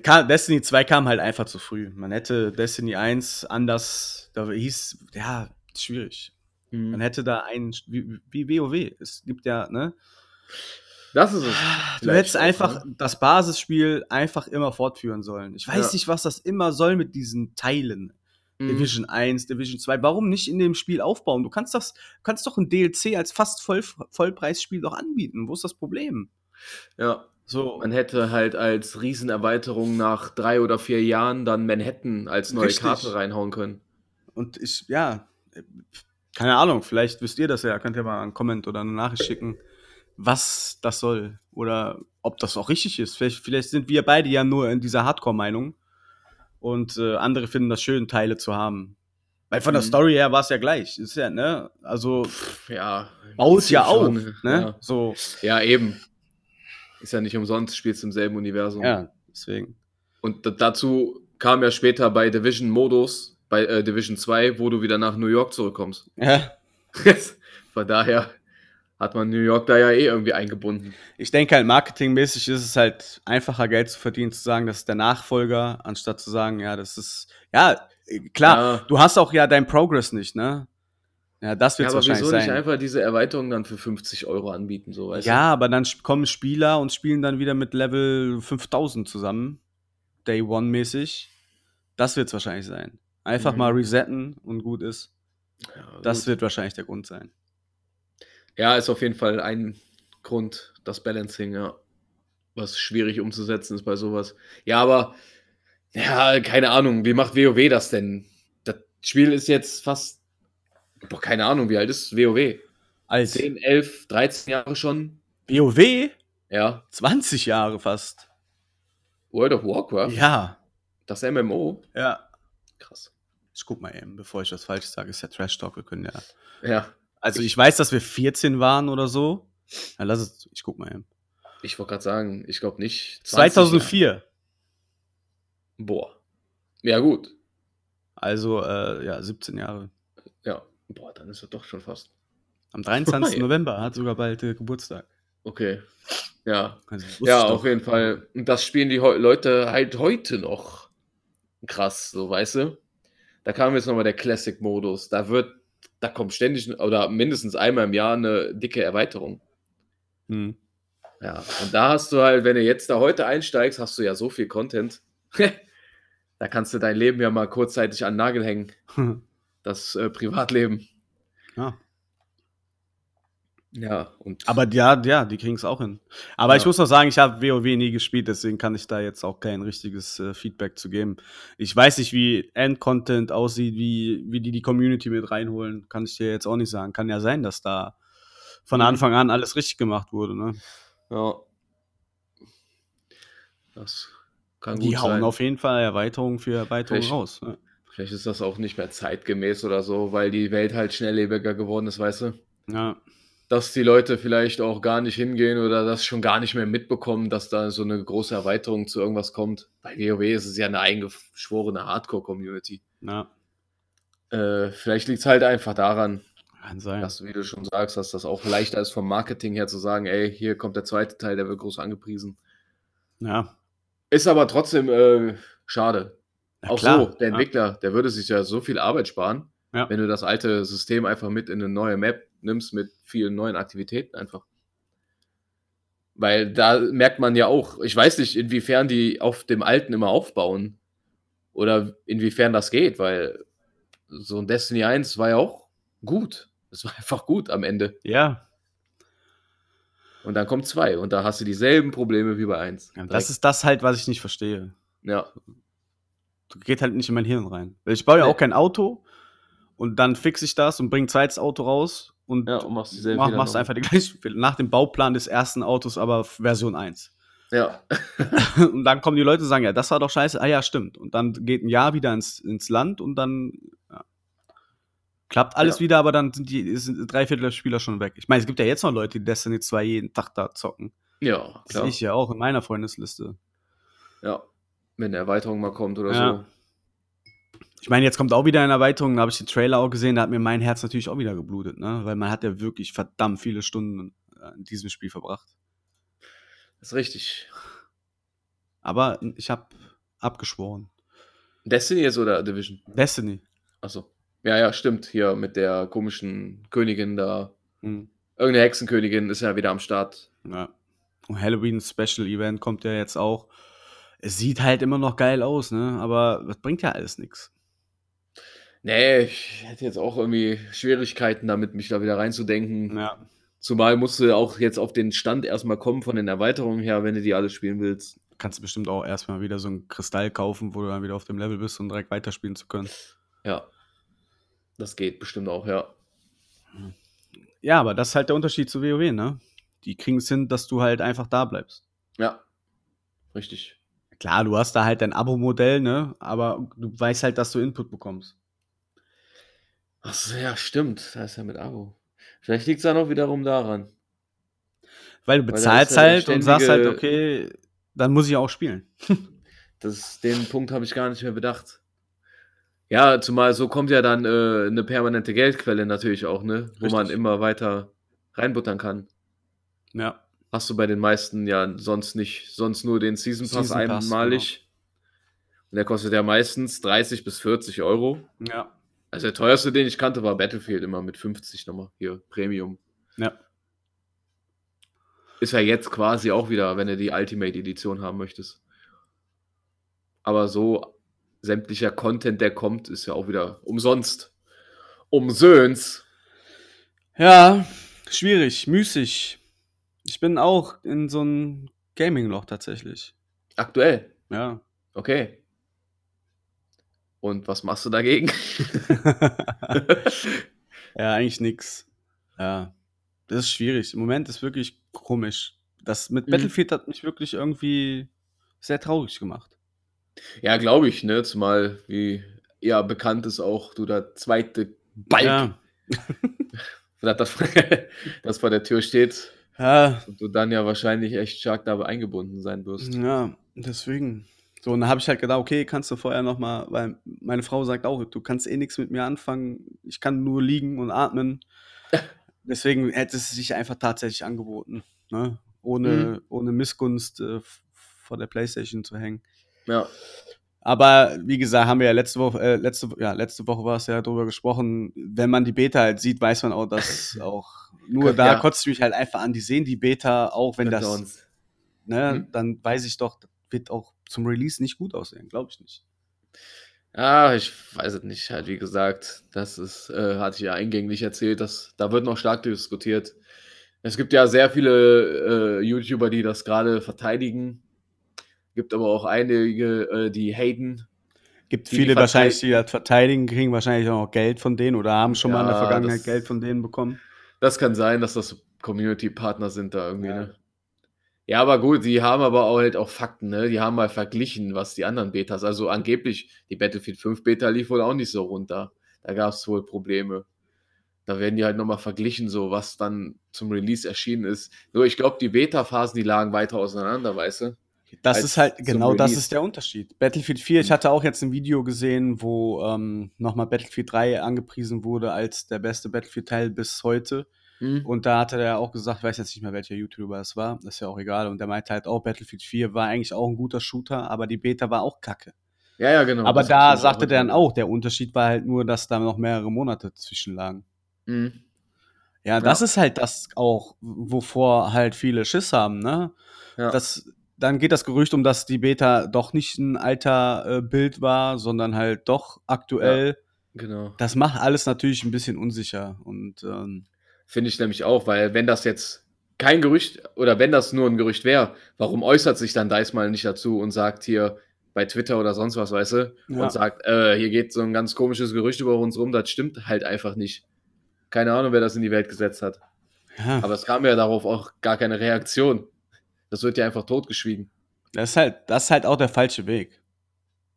Kam, Destiny 2 kam halt einfach zu früh. Man hätte Destiny 1 anders, da hieß, ja, schwierig. Man Mhm. hätte da einen, wie, wie WoW. Es gibt ja, ne? Das ist es. Du Vielleicht hättest einfach ne? das Basisspiel einfach immer fortführen sollen. Ich weiß Ja. nicht, was das immer soll mit diesen Teilen. Mhm. Division 1, Division 2. Warum nicht in dem Spiel aufbauen? Du kannst das, kannst doch ein DLC als fast Voll, Vollpreisspiel doch anbieten. Wo ist das Problem? Ja, So. Man hätte halt als Riesenerweiterung nach drei oder vier Jahren dann Manhattan als neue Richtig. Karte reinhauen können. Und ich, ja, keine Ahnung, vielleicht wisst ihr das ja, könnt ihr mal einen Comment oder eine Nachricht schicken, was das soll oder ob das auch richtig ist. Vielleicht, vielleicht sind wir beide ja nur in dieser Hardcore-Meinung und äh, andere finden das schön, Teile zu haben. Weil von der Mhm. Story her war es ja gleich. Ist ja, ne? Also Ja. baut ja auf, schon, ne? Ja. So, ja, eben. Ist ja nicht umsonst, spielst im selben Universum. ja, deswegen. Und dazu kam ja später bei Division Modus, bei äh, Division 2, wo du wieder nach New York zurückkommst. Ja. <laughs> Von daher hat man New York da ja eh irgendwie eingebunden. Ich denke halt, marketingmäßig ist es halt einfacher, Geld zu verdienen, zu sagen, das ist der Nachfolger, anstatt zu sagen, ja, das ist, ja, klar, Ja. du hast auch ja deinen Progress nicht, ne? Ja, das Ja, wird aber wahrscheinlich wieso nicht sein. einfach diese Erweiterung dann für 50 Euro anbieten, so weißt Ja, aber dann kommen Spieler und spielen dann wieder mit Level 5000 zusammen, Day One mäßig. Das wird es wahrscheinlich sein. Einfach Mhm. mal resetten und gut ist. du? Ja, Das gut. wird wahrscheinlich der Grund sein. Ja, ist auf jeden Fall ein Grund, das Balancing, ja. Was schwierig umzusetzen ist bei sowas. Ja, aber, ja, keine Ahnung, wie macht WoW das denn? Das Spiel ist jetzt fast, boah, keine Ahnung, wie alt ist WoW? Als 10, 11, 13 Jahre schon? WoW, Ja. 20 Jahre fast. World of Warcraft? Ja, Das MMO? ja. Krass. Ich guck mal eben, bevor ich das falsch sage, ist ja Trash Talk, wir können ja. Ja, Also ich weiß, dass wir 14 waren oder so. Ja, lass es, ich guck mal hin. Ich wollte gerade sagen, ich glaube nicht. 20 Jahre. 2004. Boah. Ja, gut. Also, äh, ja, 17 Jahre. Ja. Boah, dann ist er doch schon fast. Am 23. Ja. <laughs> November hat sogar bald äh, Geburtstag. Okay. Ja. Also, Ja, ich auf jeden Fall. Und das spielen die Leute halt heute noch. Krass, so weißt du. Da kam jetzt nochmal der Classic-Modus. Da wird, da kommt ständig oder mindestens einmal im Jahr eine dicke Erweiterung. Hm. Ja, und da hast du halt, wenn du jetzt da heute einsteigst, hast du ja so viel Content. <laughs> da kannst du dein Leben ja mal kurzzeitig an den Nagel hängen. <laughs> Das äh, Privatleben. ja. Ja, und Aber ja, ja, die kriegen es auch hin. Aber ich Ja. muss noch sagen, ich habe WoW nie gespielt, deswegen kann ich da jetzt auch kein richtiges äh, Feedback zu geben. Ich weiß nicht, wie Endcontent aussieht, wie, wie die die Community mit reinholen, kann ich dir jetzt auch nicht sagen. Kann ja sein, dass da von Mhm. Anfang an alles richtig gemacht wurde. Ne? ja. Das kann Die gut hauen sein. auf jeden Fall Erweiterung für Erweiterung Vielleicht- raus. Ne? Vielleicht ist das auch nicht mehr zeitgemäß oder so, weil die Welt halt schnelllebiger geworden ist, weißt du? Ja. Dass die Leute vielleicht auch gar nicht hingehen oder das schon gar nicht mehr mitbekommen, dass da so eine große Erweiterung zu irgendwas kommt. Bei WoW ist es ja eine eingeschworene Hardcore-Community. ja, Äh, vielleicht liegt es halt einfach daran, dass wie du schon sagst, dass das auch leichter ist vom Marketing her zu sagen, ey, hier kommt der zweite Teil, der wird groß angepriesen. ja. Ist aber trotzdem äh, schade. ja auch klar. so, der ja. Entwickler, der würde sich ja so viel Arbeit sparen, Ja. wenn du das alte System einfach mit in eine neue Map nimmst, mit vielen neuen Aktivitäten einfach. Weil da merkt man ja auch, ich weiß nicht, inwiefern die auf dem alten immer aufbauen oder inwiefern das geht, weil so ein Destiny 1 war ja auch gut. Es war <laughs> einfach gut am Ende. Ja, Und dann kommt 2 und da hast du dieselben Probleme wie bei 1. ja, das ist das halt, was ich nicht verstehe. ja, geht halt nicht in mein Hirn rein. Weil ich baue ja Nee. auch kein Auto und dann fixe ich das und bringe ein zweites Auto raus und, ja, und machst dieselben mach, machst einfach die gleichen Fehler. Nach dem Bauplan des ersten Autos, aber Version 1. Ja, <laughs> <laughs> und dann kommen die Leute und sagen, ja, das war doch scheiße. Ah ja, stimmt. Und dann geht ein Jahr wieder ins, ins Land und dann ja. klappt alles Ja. wieder, aber dann sind die sind drei Viertel der Spieler schon weg. Ich meine, es gibt ja jetzt noch Leute, die Destiny 2 jeden Tag da zocken. ja, Das sehe ich ja auch in meiner Freundesliste. Ja, wenn eine Erweiterung mal kommt oder Ja. so. Ich meine, jetzt kommt auch wieder eine Erweiterung, da habe ich den Trailer auch gesehen, da hat mir mein Herz natürlich auch wieder geblutet, ne? Weil man hat ja wirklich verdammt viele Stunden äh, in diesem Spiel verbracht. Das ist richtig. Aber ich habe abgeschworen. Destiny jetzt oder Division? Destiny. Achso. Ja, ja, stimmt. Hier mit der komischen Königin da. Hm. Irgendeine Hexenkönigin ist ja wieder am Start. Ja. Und Halloween Special Event kommt ja jetzt auch. Es sieht halt immer noch geil aus, ne? Aber das bringt ja alles nichts. Nee, ich hätte jetzt auch irgendwie Schwierigkeiten damit, mich da wieder reinzudenken. Ja. Zumal musst du auch jetzt auf den Stand erstmal kommen von den Erweiterungen her, wenn du die alle spielen willst. Kannst du bestimmt auch erstmal wieder so einen Kristall kaufen, wo du dann wieder auf dem Level bist, um direkt weiterspielen zu können. Ja. Das geht bestimmt auch, ja. Ja, aber das ist halt der Unterschied zu WoW, ne? Die kriegen es hin, dass du halt einfach da bleibst. Ja. Richtig. Klar, du hast da halt dein Abo-Modell, ne? Aber du weißt halt, dass du Input bekommst. Achso, ja, stimmt. Da ist ja mit Abo. Vielleicht liegt es dann auch wiederum daran. Weil du bezahlst der halt und sagst halt, okay, dann muss ich auch spielen. <laughs> Das, den Punkt habe ich gar nicht mehr bedacht. Ja, zumal so kommt ja dann äh, eine permanente Geldquelle natürlich auch, ne? Wo man immer weiter reinbuttern kann. Ja. Hast du bei den meisten ja sonst nicht, sonst nur den Season Pass Season Pass, einmalig. Und der kostet ja meistens 30 bis 40 Euro. Ja. Also der teuerste, den ich kannte, war Battlefield immer mit 50 nochmal. Hier, Premium. Ja. Ist ja jetzt quasi auch wieder, wenn du die Ultimate Edition haben möchtest. Aber so sämtlicher Content, der kommt, ist ja auch wieder umsonst. Umsöns. Ja, schwierig, müßig. Ich bin auch in so einem Gaming-Loch tatsächlich. Aktuell. Ja. Okay. Und was machst du dagegen? <laughs> <laughs> ja, eigentlich nix. Ja. Das ist schwierig. Im Moment ist wirklich komisch. Das mit Mhm. Battlefield hat mich wirklich irgendwie sehr traurig gemacht. ja, glaube ich, ne? Zumal, wie ja bekannt ist auch, du der zweite Balk Ja. <laughs> Das vor der Tür steht Ja, und du dann ja wahrscheinlich echt stark dabei eingebunden sein wirst. ja, deswegen. So, und dann habe ich halt gedacht, okay, kannst du vorher noch mal, weil meine Frau sagt auch, du kannst eh nichts mit mir anfangen, ich kann nur liegen und atmen. <laughs> Deswegen hätte es sich einfach tatsächlich angeboten, ne? ohne, Mhm. ohne Missgunst äh, vor der Playstation zu hängen. Ja, Aber wie gesagt, haben wir ja letzte Woche, äh, letzte, ja, letzte Woche war es ja drüber gesprochen, wenn man die Beta halt sieht, weiß man auch, dass <laughs> auch nur da Ja. kotzt mich halt einfach an, die sehen die Beta, auch wenn das, uns- ne, Mhm. dann weiß ich doch, wird auch zum Release nicht gut aussehen, glaube ich nicht. Ja, ich weiß es nicht. Halt, wie gesagt, das ist, äh, hatte ich ja eingänglich erzählt, dass da wird noch stark diskutiert. Es gibt ja sehr viele äh, YouTuber, die das gerade verteidigen. Gibt aber auch einige, äh, die haten. Gibt Die, die viele wahrscheinlich, verteidigen- die das verteidigen, kriegen wahrscheinlich auch noch Geld von denen oder haben schon mal in der Ja, Vergangenheit Geld von denen bekommen. Das kann sein, dass das Community-Partner sind da irgendwie, Ja. ne? Ja, aber gut, die haben aber auch halt auch Fakten, ne? Die haben mal verglichen, was die anderen Betas, also angeblich, die Battlefield 5 Beta lief wohl auch nicht so runter. Da gab es wohl Probleme. Da werden die halt nochmal verglichen, so was dann zum Release erschienen ist. Nur ich glaube, die Beta-Phasen, die lagen weiter auseinander, weißt du? Das ist halt, genau das ist der Unterschied. Battlefield 4, ich Mhm. hatte auch jetzt ein Video gesehen, wo ähm, nochmal Battlefield 3 angepriesen wurde als der beste Battlefield-Teil bis heute. Hm? Und da hatte der auch gesagt, ich weiß jetzt nicht mehr, welcher YouTuber es war, ist ja auch egal. Und der meinte halt auch, Battlefield 4 war eigentlich auch ein guter Shooter, aber die Beta war auch kacke. Ja, ja, genau. aber das da sagte der dann auch, der Unterschied war halt nur, dass da noch mehrere Monate zwischen lagen. Hm. Ja, das Ja. ist halt das auch, wovor halt viele Schiss haben, ne? Ja. Das, dann geht das Gerücht um, dass die Beta doch nicht ein alter äh, Bild war, sondern halt doch aktuell. Genau. Das macht alles natürlich ein bisschen unsicher. Und ähm, Finde ich nämlich auch, weil wenn das jetzt kein Gerücht oder wenn das nur ein Gerücht wäre, warum äußert sich dann Dice mal nicht dazu und sagt hier bei Twitter oder sonst was, weißt du, Ja. und sagt, äh, hier geht so ein ganz komisches Gerücht über uns rum, das stimmt halt einfach nicht. Keine Ahnung, wer das in die Welt gesetzt hat. ja, Aber es kam ja darauf auch gar keine Reaktion. Das wird ja einfach totgeschwiegen. das ist halt, das ist halt auch der falsche Weg.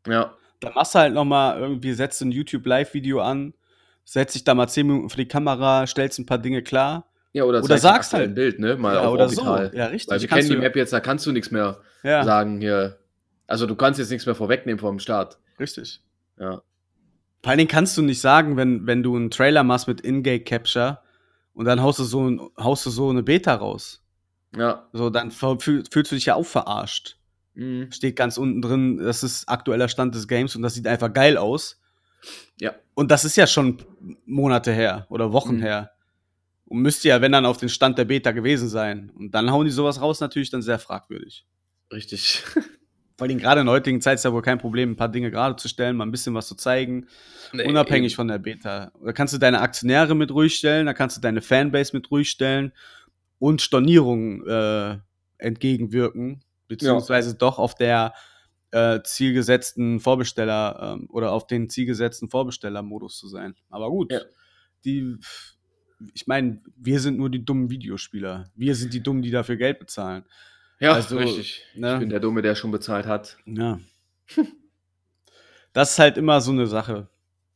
Ja, Dann machst du halt noch mal irgendwie, setzt ein YouTube-Live-Video an, setzt dich da mal 10 Minuten vor die Kamera, stellst ein paar Dinge klar. ja oder, Oder sagst ein halt. Bild, ne? Mal Ja, auf oder Orbital. so. Ja, richtig. Weil wir Kannst kennen die Map jetzt, da kannst du nichts mehr Ja, sagen hier. Also du kannst jetzt nichts mehr vorwegnehmen vom Start. richtig. Ja. Vor allen Dingen kannst du nicht sagen, wenn, wenn du einen Trailer machst mit In-Game Capture und dann haust du so, ein, haust du so eine Beta raus. Ja. So, dann fühl, fühlst du dich ja auch verarscht. Mhm. Steht ganz unten drin, das ist aktueller Stand des Games und das sieht einfach geil aus. Ja. Und das ist ja schon Monate her oder Wochen Mhm. her. Und müsste ja, wenn dann, auf den Stand der Beta gewesen sein. Und dann hauen die sowas raus, natürlich dann sehr fragwürdig. Richtig. <laughs> Vor allem gerade in der heutigen Zeit ist ja wohl kein Problem, ein paar Dinge gerade zu stellen, mal ein bisschen was zu zeigen. Nee, unabhängig eben. von der Beta. Da kannst du deine Aktionäre mit ruhig stellen, da kannst du deine Fanbase mit ruhig stellen und Stornierungen äh, entgegenwirken, beziehungsweise doch auf der äh, zielgesetzten Vorbesteller ähm, oder auf den zielgesetzten Vorbestellermodus zu sein. Aber gut, Ja. die, ich meine, wir sind nur die dummen Videospieler. Wir sind die Dummen, die dafür Geld bezahlen. Ja, Also, richtig. ne? Ich bin der Dumme, der schon bezahlt hat. Ja. das ist halt immer so eine Sache.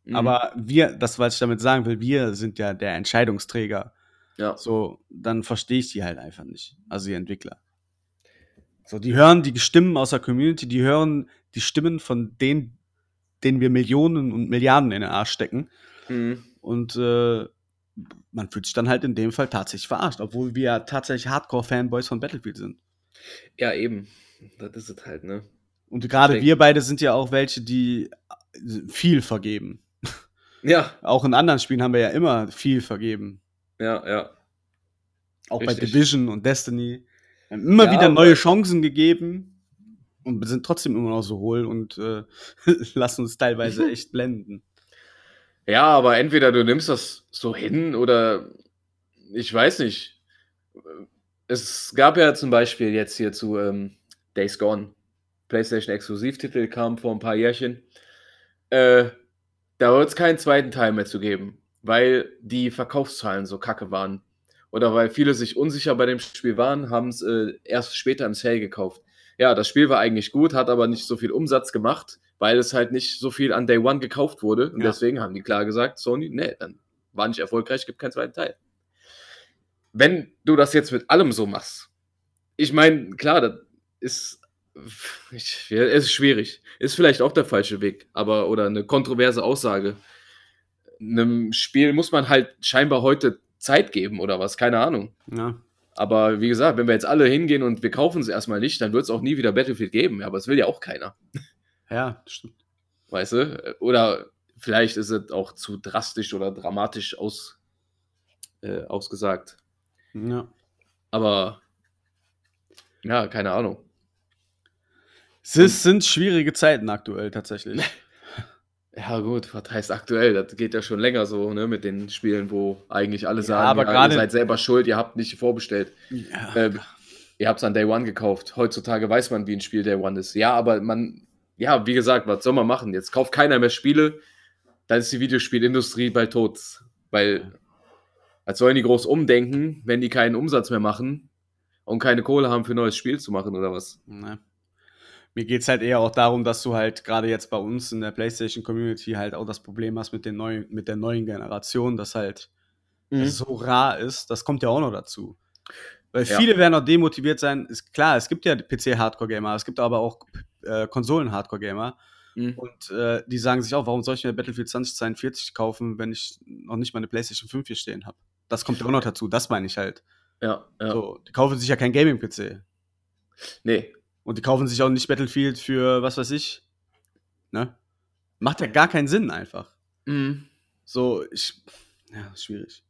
Mhm. Aber wir, das, was ich damit sagen will, wir sind ja der Entscheidungsträger. ja. So, dann verstehe ich die halt einfach nicht. Also die Entwickler. So, die hören die Stimmen aus der Community, die hören die Stimmen von denen, denen wir Millionen und Milliarden in den Arsch stecken. Mhm. Und äh, man fühlt sich dann halt in dem Fall tatsächlich verarscht, obwohl wir ja tatsächlich Hardcore-Fanboys von Battlefield sind. ja, eben. Das ist es halt, ne? Und gerade wir beide sind ja auch welche, die viel vergeben. Ja, Auch in anderen Spielen haben wir ja immer viel vergeben. ja, ja. Auch bei Richtig. Division und Destiny. Wir haben immer Ja, wieder neue Chancen gegeben und sind trotzdem immer noch so hohl und äh, <laughs> lassen uns teilweise <laughs> echt blenden. Ja, aber entweder du nimmst das so hin oder ich weiß nicht. Es gab ja zum Beispiel jetzt hier zu ähm, Days Gone, PlayStation Exklusivtitel kam vor ein paar Jährchen. Äh, da wird es keinen zweiten Teil mehr zu geben, weil die Verkaufszahlen so kacke waren. Oder weil viele sich unsicher bei dem Spiel waren, haben es äh, erst später im Sale gekauft. Ja, das Spiel war eigentlich gut, hat aber nicht so viel Umsatz gemacht, weil es halt nicht so viel an Day One gekauft wurde. Und Ja. deswegen haben die klar gesagt, Sony, nee, dann war nicht erfolgreich, gibt keinen zweiten Teil. wenn du das jetzt mit allem so machst, ich meine, klar, das ist, ich, es ist schwierig. Ist vielleicht auch der falsche Weg, aber oder eine kontroverse Aussage. Einem Spiel muss man halt scheinbar heute Zeit geben oder was, keine Ahnung. Ja. Aber wie gesagt, wenn wir jetzt alle hingehen und wir kaufen es erstmal nicht, dann wird es auch nie wieder Battlefield geben. Aber es will ja auch keiner. Ja, stimmt. Weißt du? Oder vielleicht ist es auch zu drastisch oder dramatisch aus, äh, ausgesagt. Ja. Aber ja, keine Ahnung. Es ist, sind schwierige Zeiten aktuell tatsächlich. <laughs> Ja, gut, was heißt aktuell? Das geht ja schon länger so, ne, mit den Spielen, wo eigentlich alle Ja, sagen, aber ja, ihr seid selber schuld, ihr habt nicht vorbestellt. Ja. Ähm, ihr habt es an Day One gekauft. Heutzutage weiß man, wie ein Spiel Day One ist. Ja, aber man, ja, wie gesagt, was soll man machen? Jetzt kauft keiner mehr Spiele, dann ist die Videospielindustrie bald tot. Weil, als sollen die groß umdenken, wenn die keinen Umsatz mehr machen und keine Kohle haben für ein neues Spiel zu machen oder was? Ne. Mir geht es halt eher auch darum, dass du halt gerade jetzt bei uns in der PlayStation-Community halt auch das Problem hast mit, den neuen, mit der neuen Generation, dass halt es so rar ist. Das kommt ja auch noch dazu. Weil Ja. viele werden auch demotiviert sein. Ist klar, es gibt ja PC-Hardcore-Gamer, es gibt aber auch äh, Konsolen-Hardcore-Gamer. Mhm. Und äh, die sagen sich auch, warum soll ich mir Battlefield 2042 kaufen, wenn ich noch nicht mal eine PlayStation 5 hier stehen habe? Das kommt ja auch noch dazu. Das meine ich halt. Ja, ja. So, die kaufen sich ja kein Gaming-PC. Nee. Und die kaufen sich auch nicht Battlefield für was weiß ich. Ne? Macht ja gar keinen Sinn einfach. Mhm. So, ich. Ja, schwierig.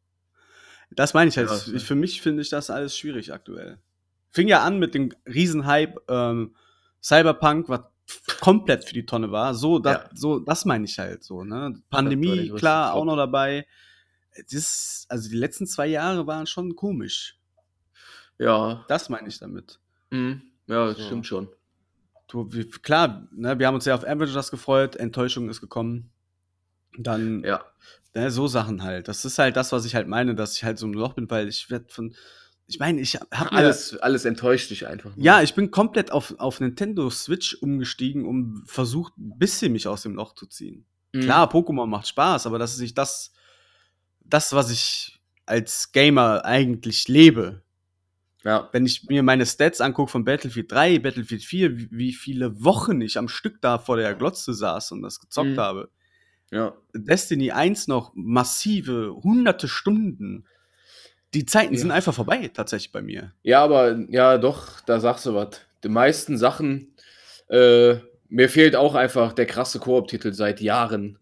Das meine ich halt. Ja, ich, für mich finde ich das alles schwierig aktuell. Fing ja an mit dem Riesenhype ähm, Cyberpunk, was komplett für die Tonne war. So, da, Ja. so das meine ich halt so. Ne? Pandemie, klar, auch noch dabei. Ist, also die letzten zwei Jahre waren schon komisch. Ja. Das meine ich damit. Mhm. Ja, das So. stimmt schon. Du, wie, klar, ne, wir haben uns ja auf Avengers gefreut, Enttäuschung ist gekommen. Dann Ja. ne, so Sachen halt. Das ist halt das, was ich halt meine, dass ich halt so im Loch bin, weil ich werde von. Ich meine, ich habe Alles, alles enttäuscht dich einfach. nur. Ja, ich bin komplett auf, auf Nintendo Switch umgestiegen, um versucht, ein bisschen mich aus dem Loch zu ziehen. Mhm. Klar, Pokémon macht Spaß, aber das ist nicht das, das, was ich als Gamer eigentlich lebe. Ja. Wenn ich mir meine Stats angucke von Battlefield 3, Battlefield 4, wie, viele Wochen ich am Stück da vor der Glotze saß und das gezockt Mhm. habe. Ja. Destiny 1 noch massive, hunderte Stunden. Die Zeiten Ja. sind einfach vorbei, tatsächlich bei mir. Ja, aber ja, doch, da sagst du was. Die meisten Sachen, äh, mir fehlt auch einfach der krasse Koop-Titel seit Jahren.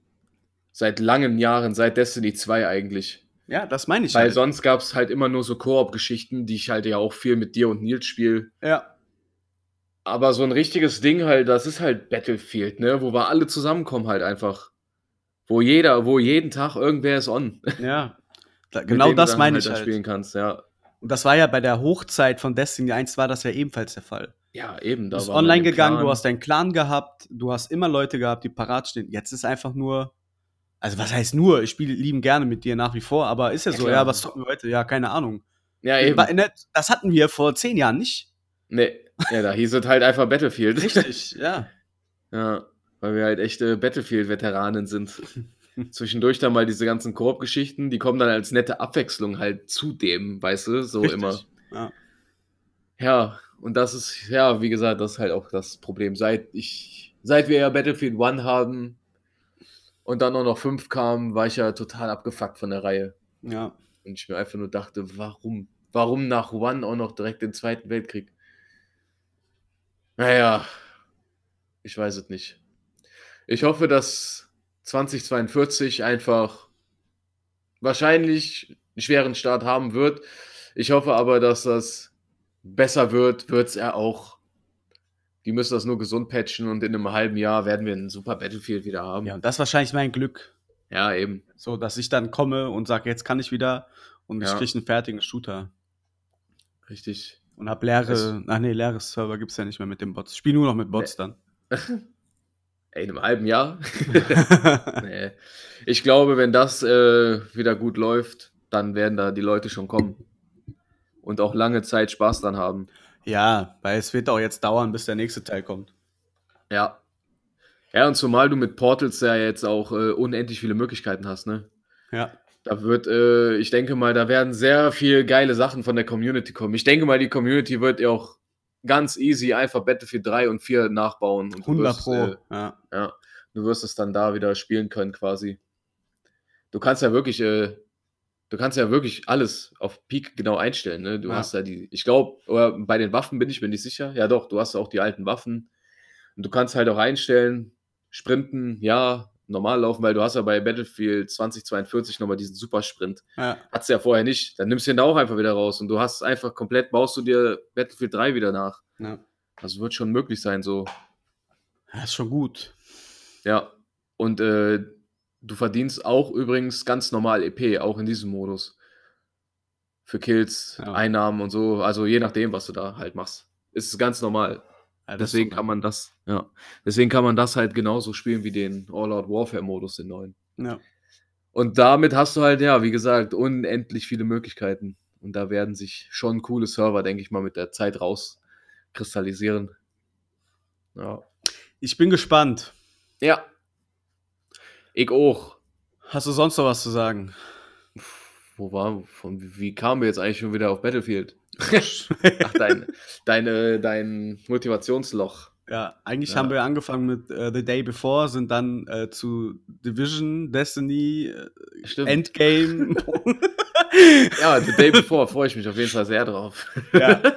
Seit langen Jahren, seit Destiny 2 eigentlich. Ja, das meine ich Weil halt. sonst gab es halt immer nur so Koop-Geschichten, die ich halt ja auch viel mit dir und Nils spiele. Ja, Aber so ein richtiges Ding halt, das ist halt Battlefield, ne? Wo wir alle zusammenkommen halt einfach. Wo jeder, wo jeden Tag irgendwer ist on. ja. <laughs> Da, genau du das meine ich dann halt. spielen kannst, ja. Und das war ja bei der Hochzeit von Destiny 1 war das ja ebenfalls der Fall. Ja, eben. Du Da bist war man online gegangen, Clan. du hast deinen Clan gehabt, du hast immer Leute gehabt, die parat stehen. Jetzt ist einfach nur, also was heißt nur, ich spiele lieben gerne mit dir nach wie vor, aber ist ja, Ja, so, klar. ja, was zocken wir heute? Ja, keine Ahnung. Ja, eben. War- ne, Das hatten wir vor zehn Jahren nicht. Nee, ja, da hieß es halt einfach Battlefield. Richtig, <laughs> ja. Ja, weil wir halt echte Battlefield-Veteranen sind. <laughs> Zwischendurch dann mal diese ganzen Koop-Geschichten, die kommen dann als nette Abwechslung halt zu dem, weißt du, so Richtig. immer. Ja. Ja, und das ist, ja, wie gesagt, das ist halt auch das Problem. Seit ich, seit wir ja Battlefield 1 haben und dann auch noch 5 kamen, war ich ja total abgefuckt von der Reihe. ja. Und ich mir einfach nur dachte, warum? Warum nach One auch noch direkt den Zweiten Weltkrieg? Naja, ich weiß es nicht. Ich hoffe, dass 2042 einfach wahrscheinlich einen schweren Start haben wird. Ich hoffe aber, dass das besser wird, wird es ja auch. Die müssen das nur gesund patchen und in einem halben Jahr werden wir ein super Battlefield wieder haben. Ja, und das ist wahrscheinlich mein Glück. Ja, eben. So, dass ich dann komme und sage, jetzt kann ich wieder und ich Ja. kriege einen fertigen Shooter. Richtig. Und hab leere, Es- ach nee, leeres Server gibt's ja nicht mehr mit den Bots. Ich spiele nur noch mit Bots dann. Ey, <laughs> in einem halben Jahr? <laughs> nee. Ich glaube, wenn das äh, wieder gut läuft, dann werden da die Leute schon kommen. Und auch lange Zeit Spaß dran haben. Ja, weil es wird auch jetzt dauern, bis der nächste Teil kommt. Ja. Ja, und zumal du mit Portals ja jetzt auch äh, unendlich viele Möglichkeiten hast, ne? Ja. Da wird, äh, ich denke mal, da werden sehr viel geile Sachen von der Community kommen. Ich denke mal, die Community wird ja auch ganz easy einfach Battlefield 3 und 4 nachbauen. Und du 100 wirst, Pro. Äh, ja. ja, du wirst es dann da wieder spielen können quasi. Du kannst ja wirklich, äh, du kannst ja wirklich alles auf Peak genau einstellen. Ne? Du Ja. hast ja die, ich glaube, bei den Waffen bin ich mir nicht sicher. Ja doch, du hast auch die alten Waffen. Und du kannst halt auch einstellen, sprinten, ja, normal laufen, weil du hast ja bei Battlefield 2042 nochmal diesen Supersprint. Ja. Hattest du ja vorher nicht. Dann nimmst du den da auch einfach wieder raus und du hast einfach komplett, baust du dir Battlefield 3 wieder nach. ja. Also wird schon möglich sein, so. Ja, ist schon gut. Ja. Und äh, du verdienst auch übrigens ganz normal EP, auch in diesem Modus. Für Kills, Ja. Einnahmen und so. Also je nachdem, was du da halt machst. Ist ganz normal. Ja, Deswegen kann man das, ja. Deswegen kann man das halt genauso spielen wie den All-Out Warfare-Modus, den neuen. Ja. Und damit hast du halt, ja, wie gesagt, unendlich viele Möglichkeiten. Und da werden sich schon coole Server, denke ich mal, mit der Zeit rauskristallisieren. Ja. Ich bin gespannt. Ja. Ich auch. Hast du sonst noch was zu sagen? Wo war, von, wie, kamen wir jetzt eigentlich schon wieder auf Battlefield? <laughs> Ach, dein, deine, dein Motivationsloch. Ja, eigentlich Ja. haben wir angefangen mit äh, The Day Before, sind dann äh, zu Division, Destiny, äh, Stimmt. Endgame. <laughs> ja, The Day Before freue ich mich auf jeden Fall sehr drauf. ja. <laughs>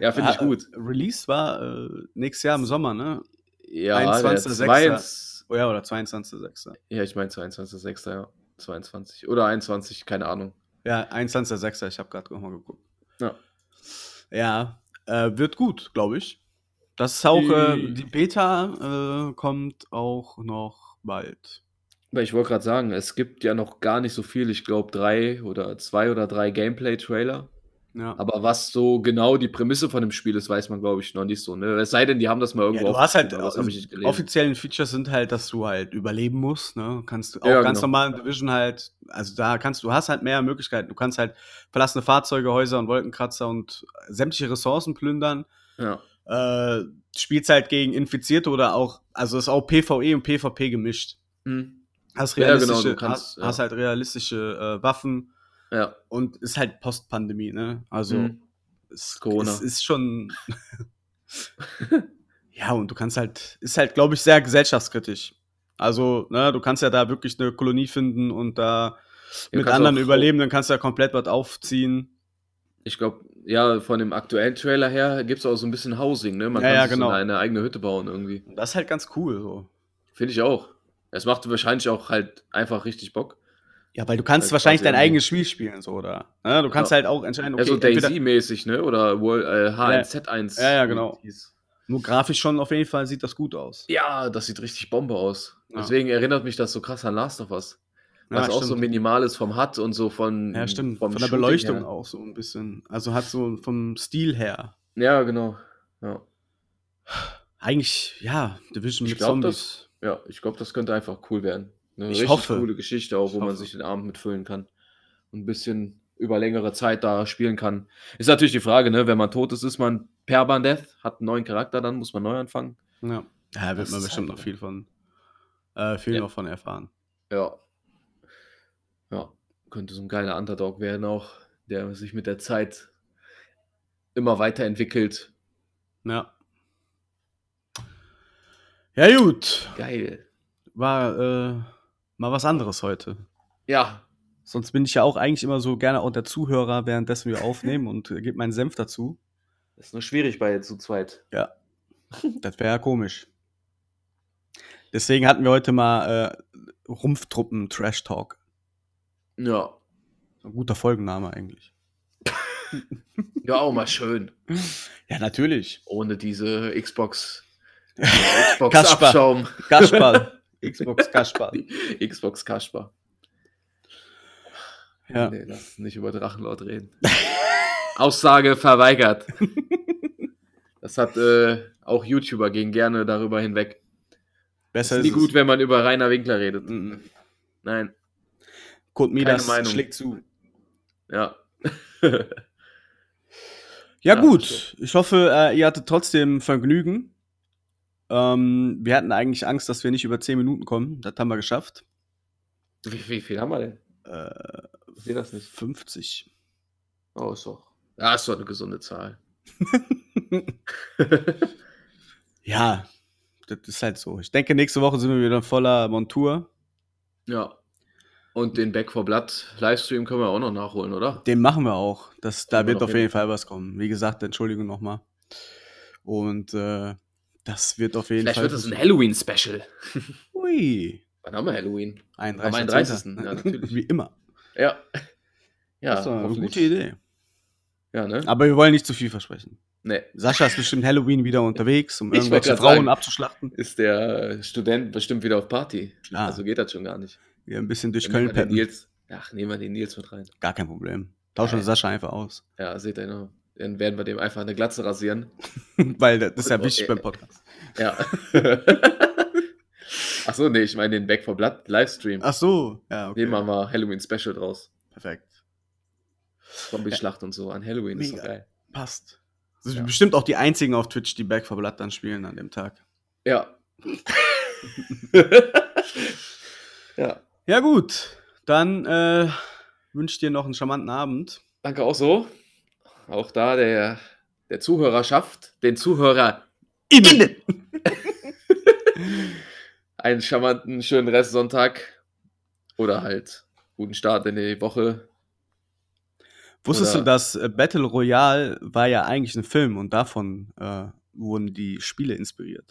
Ja, finde ich gut. Release war äh, nächstes Jahr im Sommer, ne? Ja, 21.06.. der 22 Oh ja, oder 22.06. Ja, ich meine 22.06. Ja. 22. Oder 21, keine Ahnung. Ja, 21.06. Ich habe gerade nochmal geguckt. Ja. Ja, äh, wird gut, glaube ich. Das ist auch, äh, Die- die Beta äh, kommt auch noch bald. Weil ich wollte gerade sagen, es gibt ja noch gar nicht so viel. Ich glaube, drei oder zwei oder drei Gameplay-Trailer. Ja. Aber was so genau die Prämisse von dem Spiel ist, weiß man, glaube ich, noch nicht so. Ne? Es sei denn, die haben das mal Ja, irgendwo du hast halt, gelesen. offiziellen Features sind halt, dass du halt überleben musst, ne? Kannst du auch Ja, ganz genau. normal in Division halt, also da kannst du hast halt mehr Möglichkeiten. Du kannst halt verlassene Fahrzeuge, Häuser und Wolkenkratzer und sämtliche Ressourcen plündern. Ja. Äh, spielst halt gegen Infizierte oder auch, also ist auch PvE und PvP gemischt. Hm. Hast Ja, genau, realistische, kannst, hast, ja. hast halt realistische äh, Waffen ja. und ist halt Postpandemie, ne? Also Hm. es, Corona. es ist schon. <laughs> ja, und du kannst halt, ist halt, glaube ich, sehr gesellschaftskritisch. Also, ne, du kannst ja da wirklich eine Kolonie finden und da Ja, mit anderen auch- überleben, dann kannst du ja komplett was aufziehen. Ich glaube, ja, von dem aktuellen Trailer her gibt es auch so ein bisschen Housing. Ne? Man Ja, kann ja, genau. so eine eigene Hütte bauen irgendwie. Das ist halt ganz cool so. Finde ich auch. Es macht wahrscheinlich auch halt einfach richtig Bock. Ja, weil du kannst Halt wahrscheinlich dein eigenes Spiel spielen, so, oder? Ne, du kannst Ja. halt auch entscheiden, okay, ja, so entweder, Daisy-mäßig, ne? Oder World, äh, H1Z1. Ja, ja, genau. nur grafisch schon auf jeden Fall sieht das gut aus. Ja, das sieht richtig Bombe aus. Ja. Deswegen erinnert mich das so krass an Last of Us. Was Ja, auch so stimmt. minimal ist vom HUD und so von. Ja, stimmt. Von der Shooting Beleuchtung her. auch so ein bisschen. Also hat so vom Stil her. Ja, genau. Ja, Eigentlich, ja, Division Ich mit glaub, Zombies. ja ich glaube, das könnte einfach cool werden. Eine Ich richtig hoffe. coole Geschichte auch, wo man sich den Abend mitfüllen kann. Und ein bisschen über längere Zeit da spielen kann. Ist natürlich die Frage, ne? Wenn man tot ist, ist man Perban Death, hat einen neuen Charakter, dann muss man neu anfangen. Ja. Da wird Das man bestimmt halt- noch viel von, äh, viel Ja. noch von erfahren. Ja. Ja, könnte so ein geiler Underdog werden auch, der sich mit der Zeit immer weiterentwickelt. Ja. Ja, gut. Geil. War äh, mal was anderes heute. Ja, Sonst bin ich ja auch eigentlich immer so gerne auch der Zuhörer, währenddessen wir aufnehmen <laughs> und äh, gebe meinen Senf dazu. ist nur schwierig bei zu zweit. Ja. Das wäre ja komisch. Deswegen hatten wir heute mal äh, Rumpftruppen Trash Talk. Ja. Ein guter Folgenname eigentlich. Ja, auch mal schön. Ja, natürlich. Ohne diese Xbox. <laughs> Xbox Kasper. Kasperl. Xbox Kasperl. <laughs> Die Xbox Kasper. Ja. Nee, lass nicht über Drachenlord reden. <laughs> Aussage verweigert. Das hat äh, auch YouTuber gehen gerne darüber hinweg. Besser ist ist nie gut, wenn man über Rainer Winkler redet. Mhm. Nein. Kurt Midas schlägt zu. Ja. <laughs> Ja, Ja, gut. Ich hoffe, äh, ihr hattet trotzdem Vergnügen. Ähm, wir hatten eigentlich Angst, dass wir nicht über 10 Minuten kommen. Das haben wir geschafft. Wie, wie viel haben wir denn? Äh, Ich sehe das nicht. 50. Oh, ist doch. Ja, ist doch eine gesunde Zahl. <laughs> Ja, das ist halt so. Ich denke, nächste Woche sind wir wieder voller Montur. ja. Und den Back for Blood Livestream können wir auch noch nachholen, oder? Den machen wir auch. Das, da wir wird auf jeden Fall was kommen. Wie gesagt, Entschuldigung nochmal. Und äh, das wird auf jeden Vielleicht Fall. wird das ein Halloween-Special. Ui. Wann haben wir Halloween? 31. Am 31.. Ja, natürlich. Wie immer. Ja. Ja, das doch eine gute Idee. Ja, ne? Aber wir wollen nicht zu viel versprechen. Nee. Sascha ist bestimmt Halloween wieder unterwegs, um irgendwelche Frauen sagen. abzuschlachten. Ist der Student bestimmt wieder auf Party. Klar. Also geht das schon gar nicht. Wir ein bisschen durch Köln wir peppen. Nils. Ach, nehmen wir den Nils mit rein. Gar kein Problem. Tauschen Geil. Sascha einfach aus. Ja, seht ihr noch. Dann werden wir dem einfach eine Glatze rasieren. <laughs> Weil das ist ja wichtig äh, beim Podcast. <laughs> Ja. Ach so, nee, ich meine den Back for Blood Livestream. Ach so. Ja, okay. Nehmen wir mal Halloween Special draus. Perfekt. Zombie-Schlacht und so an Halloween ist doch geil. Passt. Das sind Ja. bestimmt auch die einzigen auf Twitch, die Back for Blood dann spielen an dem Tag. Ja. <laughs> ja. Ja, gut. Dann äh, wünsche ich dir noch einen charmanten Abend. Danke auch so. Auch da der, der Zuhörerschaft, den Zuhörer Innen. <laughs> einen charmanten, schönen Restsonntag. Oder halt guten Start in die Woche. Wusstest Oder- du, dass äh, Battle Royale war ja eigentlich ein Film und davon äh, wurden die Spiele inspiriert?